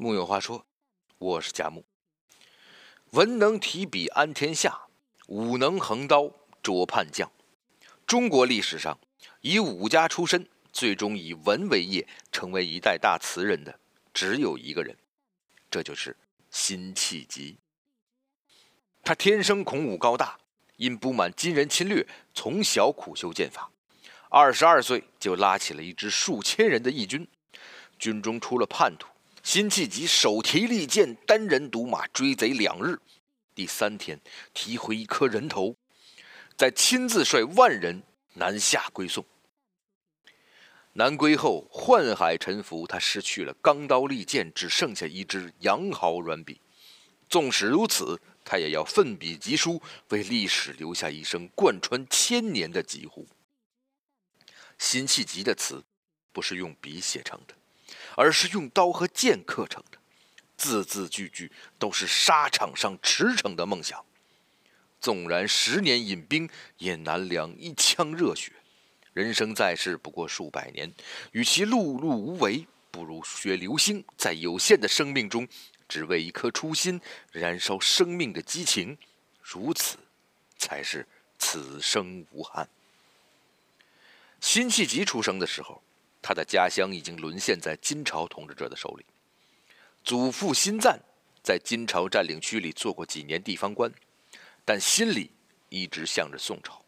木有话说，我是贾木。文能提笔安天下，武能横刀捉叛将。中国历史上，以武家出身，最终以文为业，成为一代大词人的，只有一个人，这就是辛弃疾。他天生孔武高大，因不满金人侵略，从小苦修剑法。二十二岁就拉起了一支数千人的义军，军中出了叛徒。辛弃疾手提利剑，单人独马追贼两日，第三天提回一颗人头，再亲自率万人南下归宋。南归后，宦海沉浮，他失去了钢刀利剑，只剩下一支羊毫软笔。纵使如此，他也要奋笔疾书，为历史留下一声贯穿千年的疾呼。辛弃疾的词，不是用笔写成的。而是用刀和剑刻成的，字字句句都是沙场上驰骋的梦想。纵然十年饮冰，也难凉一腔热血。人生在世不过数百年，与其碌碌无为，不如学流星，在有限的生命中，只为一颗初心，燃烧生命的激情。如此，才是此生无憾。辛弃疾出生的时候。他的家乡已经沦陷在金朝统治者的手里。祖父辛赞在金朝占领区里做过几年地方官，但心里一直向着宋朝。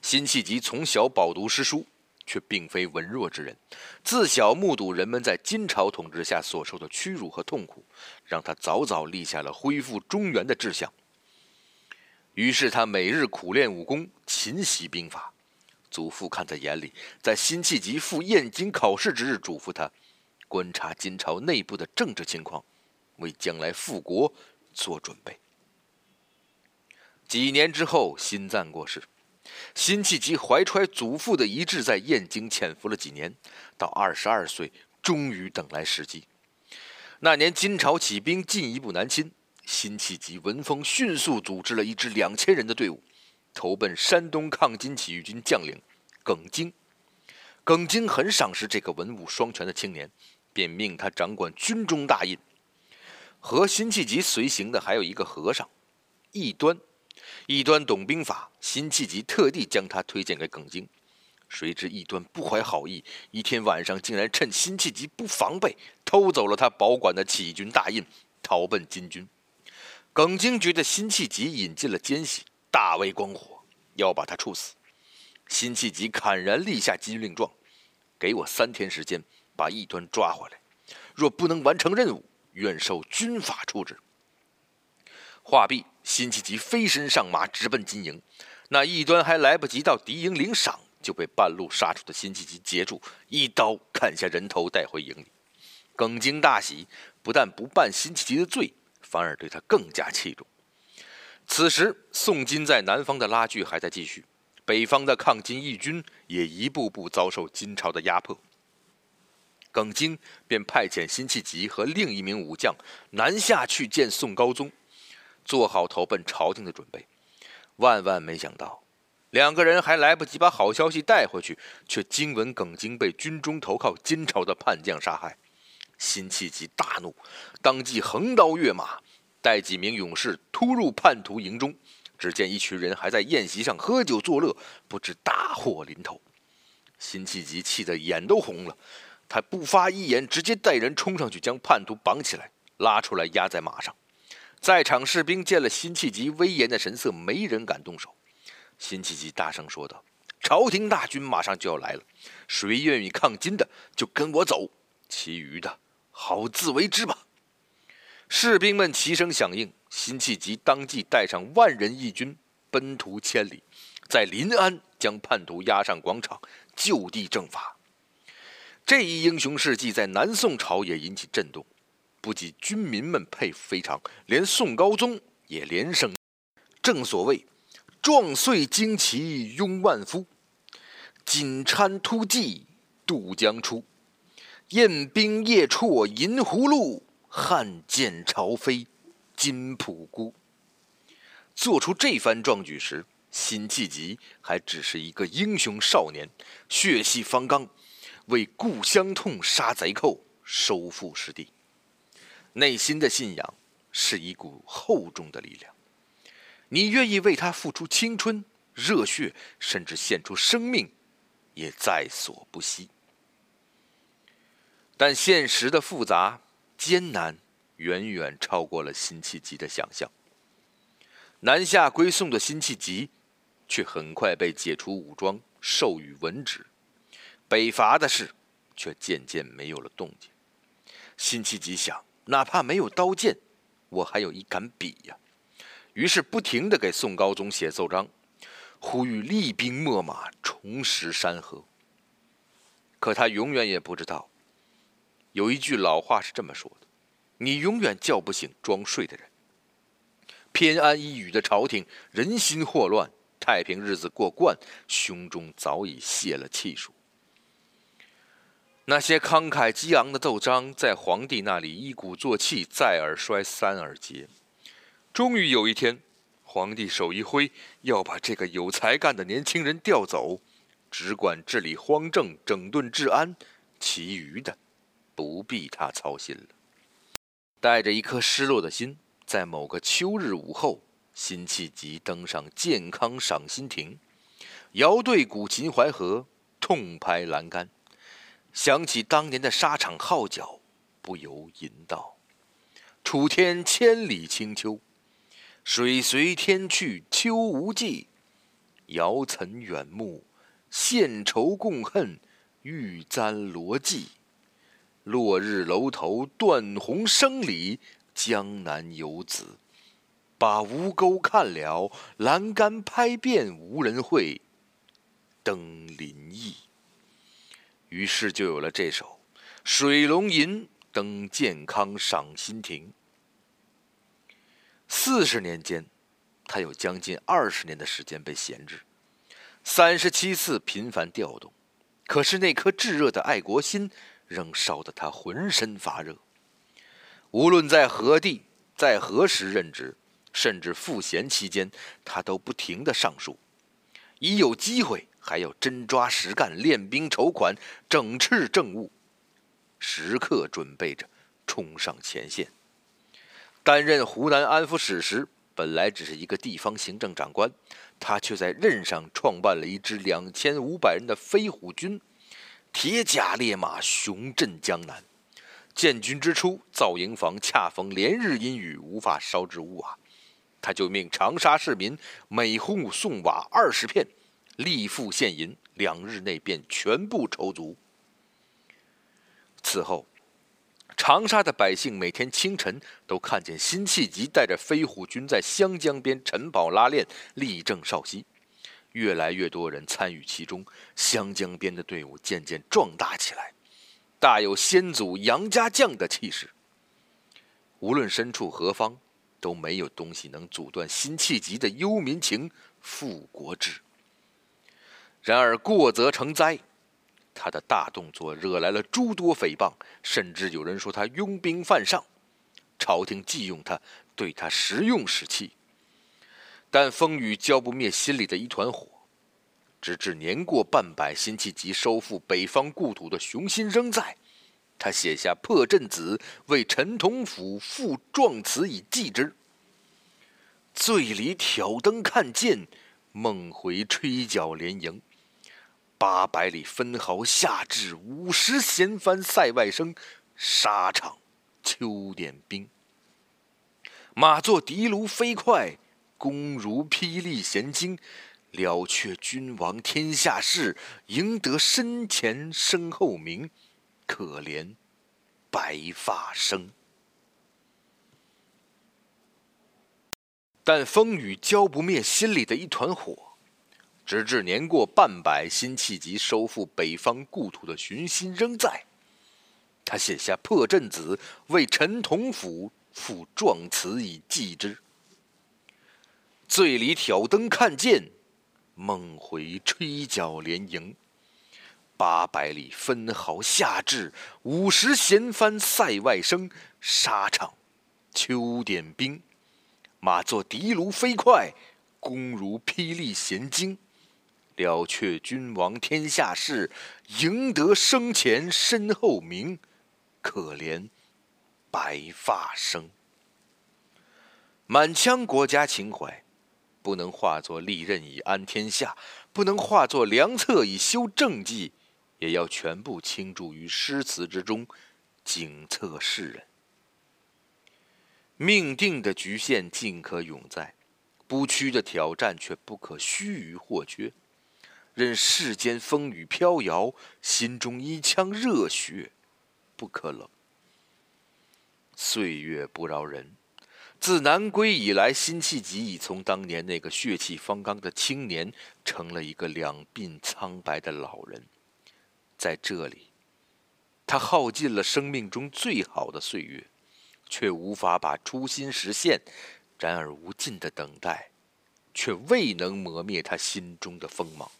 辛弃疾从小饱读诗书，却并非文弱之人。自小目睹人们在金朝统治下所受的屈辱和痛苦，让他早早立下了恢复中原的志向。于是他每日苦练武功，勤习兵法。祖父看在眼里，在辛弃疾赴燕京考试之日，嘱咐他观察金朝内部的政治情况，为将来复国做准备。几年之后，辛赞过世，辛弃疾怀揣祖父的遗志，在燕京潜伏了几年，到二十二岁，终于等来时机。那年金朝起兵进一步南侵，辛弃疾闻风，迅速组织了一支两千人的队伍。投奔山东抗金起义军将领耿京，耿京很赏识这个文武双全的青年，便命他掌管军中大印。和辛弃疾随行的还有一个和尚，异端。异端懂兵法，辛弃疾特地将他推荐给耿京。谁知异端不怀好意，一天晚上竟然趁辛弃疾不防备，偷走了他保管的起义军大印，逃奔金军。耿京觉得辛弃疾引进了奸细。大为光火，要把他处死。辛弃疾砍然立下金令状，给我三天时间把异端抓回来。若不能完成任务，愿受军法处置。话毕，辛弃疾飞身上马，直奔金营。那异端还来不及到敌营领赏，就被半路杀出的辛弃疾截住，一刀砍下人头，带回营里。耿京大喜，不但不办辛弃疾的罪，反而对他更加器重。此时，宋金在南方的拉锯还在继续，北方的抗金义军也一步步遭受金朝的压迫。耿京便派遣辛弃疾和另一名武将南下去见宋高宗，做好投奔朝廷的准备。万万没想到，两个人还来不及把好消息带回去，却惊闻耿京被军中投靠金朝的叛将杀害。辛弃疾大怒，当即横刀跃马。带几名勇士突入叛徒营中，只见一群人还在宴席上喝酒作乐，不知大祸临头。辛弃疾气得眼都红了，他不发一言，直接带人冲上去将叛徒绑起来，拉出来压在马上。在场士兵见了辛弃疾威严的神色，没人敢动手。辛弃疾大声说道：“朝廷大军马上就要来了，谁愿意抗金的，就跟我走；其余的，好自为之吧。”士兵们齐声响应，辛弃疾当即带上万人义军奔途千里，在临安将叛徒押上广场，就地正法。这一英雄事迹在南宋朝也引起震动，不仅军民们佩服非常，连宋高宗也连声：“正所谓，壮岁旌旗拥万夫，锦穿突骑渡江出，宴兵夜绰银葫芦。”汉剑朝飞，金仆孤。做出这番壮举时，辛弃疾还只是一个英雄少年，血气方刚，为故乡痛，杀贼寇，收复失地。内心的信仰是一股厚重的力量，你愿意为他付出青春、热血，甚至献出生命，也在所不惜。但现实的复杂、艰难，远远超过了辛弃疾的想象。南下归宋的辛弃疾，却很快被解除武装，授予文职；北伐的事，却渐渐没有了动静。辛弃疾想，哪怕没有刀剑，我还有一杆笔呀。于是不停地给宋高宗写奏章，呼吁厉兵秣马，重拾山河。可他永远也不知道。有一句老话是这么说的：“你永远叫不醒装睡的人。”偏安一隅的朝廷，人心惑乱，太平日子过惯，胸中早已泄了气数。那些慷慨激昂的奏章，在皇帝那里一鼓作气，再而衰，三而竭。终于有一天，皇帝手一挥，要把这个有才干的年轻人调走，只管治理荒政，整顿治安，其余的。不必他操心了。带着一颗失落的心，在某个秋日午后，辛弃疾登上健康赏心亭，遥对古琴淮河，痛拍栏杆，想起当年的沙场号角，不由吟道：“楚天千里清秋，水随天去秋无际。遥岑远目，献愁共恨，欲簪罗髻。”落日楼头断鸿声里，江南游子把吴钩看了，栏杆拍遍无人会，登临意。于是就有了这首《水龙吟》登健康赏心亭。四十年间，他有将近二十年的时间被闲置，三十七次频繁调动，可是那颗炙热的爱国心。仍烧得他浑身发热。无论在何地，在何时任职，甚至赋闲期间，他都不停地上书。一有机会，还要真抓实干，练兵筹款，整饬政务，时刻准备着冲上前线。担任湖南安抚使时，本来只是一个地方行政长官，他却在任上创办了一支两千五百人的飞虎军。铁甲烈马，雄震江南。建军之初，造营房恰逢连日阴雨，无法烧制屋瓦，他就命长沙市民每户送瓦二十片，立付现银，两日内便全部筹足。此后，长沙的百姓每天清晨都看见辛弃疾带着飞虎军在湘江边晨跑拉练，力正少息。越来越多人参与其中，湘江边的队伍渐渐壮大起来，大有先祖杨家将的气势。无论身处何方，都没有东西能阻断辛弃疾的忧民情、复国志。然而过则成灾，他的大动作惹来了诸多诽谤，甚至有人说他拥兵犯上，朝廷忌用他，对他时用时弃。但风雨浇不灭心里的一团火，直至年过半百，辛弃疾收复北方故土的雄心仍在。他写下《破阵子》，为陈同甫赋壮词以寄之：“醉里挑灯看剑，梦回吹角连营。八百里分毫下至，五十弦翻塞外声。沙场秋点兵，马作的卢飞快。”弓如霹雳弦惊，了却君王天下事，赢得身前身后名。可怜白发生。但风雨浇不灭心里的一团火，直至年过半百，辛弃疾收复北方故土的雄心仍在。他写下《破阵子》，为陈同甫赋壮词以寄之。醉里挑灯看剑，梦回吹角连营。八百里分毫下至，五十弦翻塞外声。沙场秋点兵，马作的卢飞快，弓如霹雳弦惊。了却君王天下事，赢得生前身后名。可怜白发生。满腔国家情怀，不能化作利刃以安天下，不能化作良策以修政绩，也要全部倾注于诗词之中，警策世人。命定的局限尽可永在，不屈的挑战却不可须臾或缺。任世间风雨飘摇，心中一腔热血不可冷。岁月不饶人。自南归以来，辛弃疾已从当年那个血气方刚的青年，成了一个两鬓苍白的老人。在这里，他耗尽了生命中最好的岁月，却无法把初心实现。然而，无尽的等待，却未能磨灭他心中的锋芒。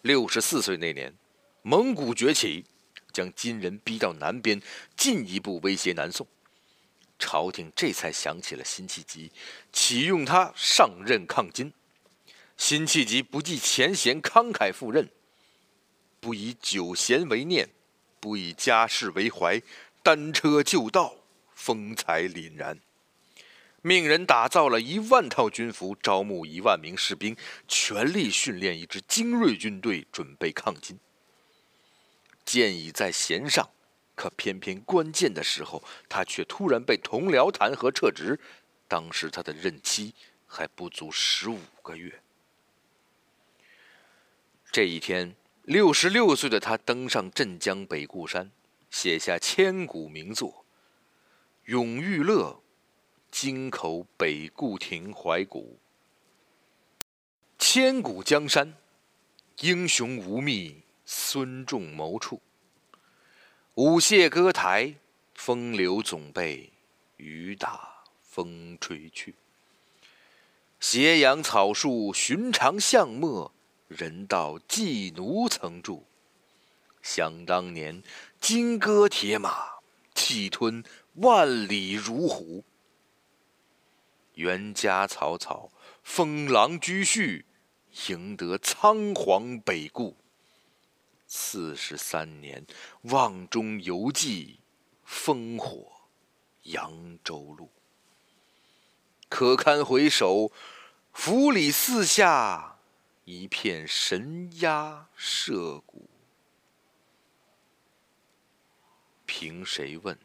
六十四岁那年，蒙古崛起，将金人逼到南边，进一步威胁南宋。朝廷这才想起了辛弃疾，启用他上任抗金。辛弃疾不计前嫌，慷慨赴任，不以酒闲为念，不以家事为怀，单车就到，风采凛然。命人打造了一万套军服，招募一万名士兵，全力训练一支精锐军队，准备抗金。箭已在弦上。可偏偏关键的时候，他却突然被同僚弹劾撤职。当时他的任期还不足十五个月。这一天，六十六岁的他登上镇江北固山，写下千古名作《永遇乐》，京口北固亭怀古。千古江山，英雄无觅孙仲谋处。舞榭歌台，风流总被雨打风吹去。斜阳草树，寻常巷陌，人道寄奴曾住。想当年，金戈铁马，气吞万里如虎。原家草草，封狼居胥，赢得仓皇北顾。四十三年，望中犹记烽火扬州路。可堪回首，府里四下一片神鸦社鼓。凭谁问？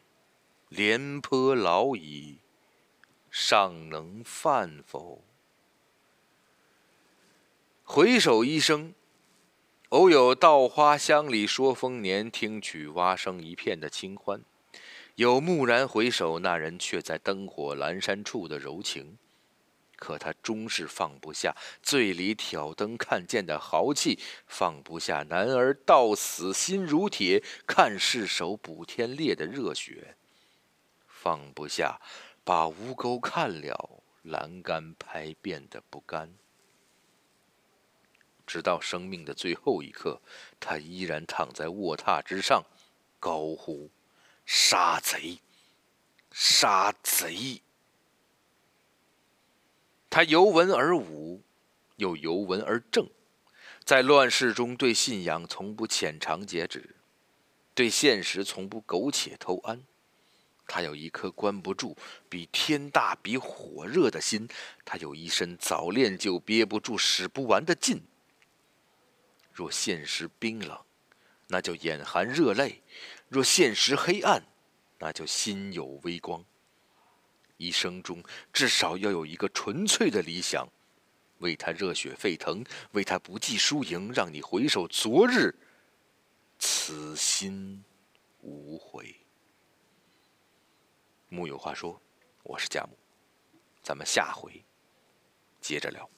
廉颇老矣，尚能饭否？回首一生。偶有稻花香里说丰年，听取蛙声一片的清欢；有蓦然回首，那人却在灯火阑珊处的柔情。可他终是放不下醉里挑灯看剑的豪气，放不下男儿到死心如铁，看世手补天裂的热血，放不下把吴钩看了，栏杆拍遍的不甘。直到生命的最后一刻，他依然躺在卧榻之上，高呼：“杀贼！杀贼！”他由文而武，又由文而正，在乱世中对信仰从不浅尝辄止，对现实从不苟且偷安。他有一颗关不住、比天大、比火热的心；他有一身早练就憋不住、使不完的劲。若现实冰冷，那就眼含热泪；若现实黑暗，那就心有微光。一生中至少要有一个纯粹的理想，为他热血沸腾，为他不计输赢，让你回首昨日，此心无悔。木有话说，我是贾木，咱们下回接着聊。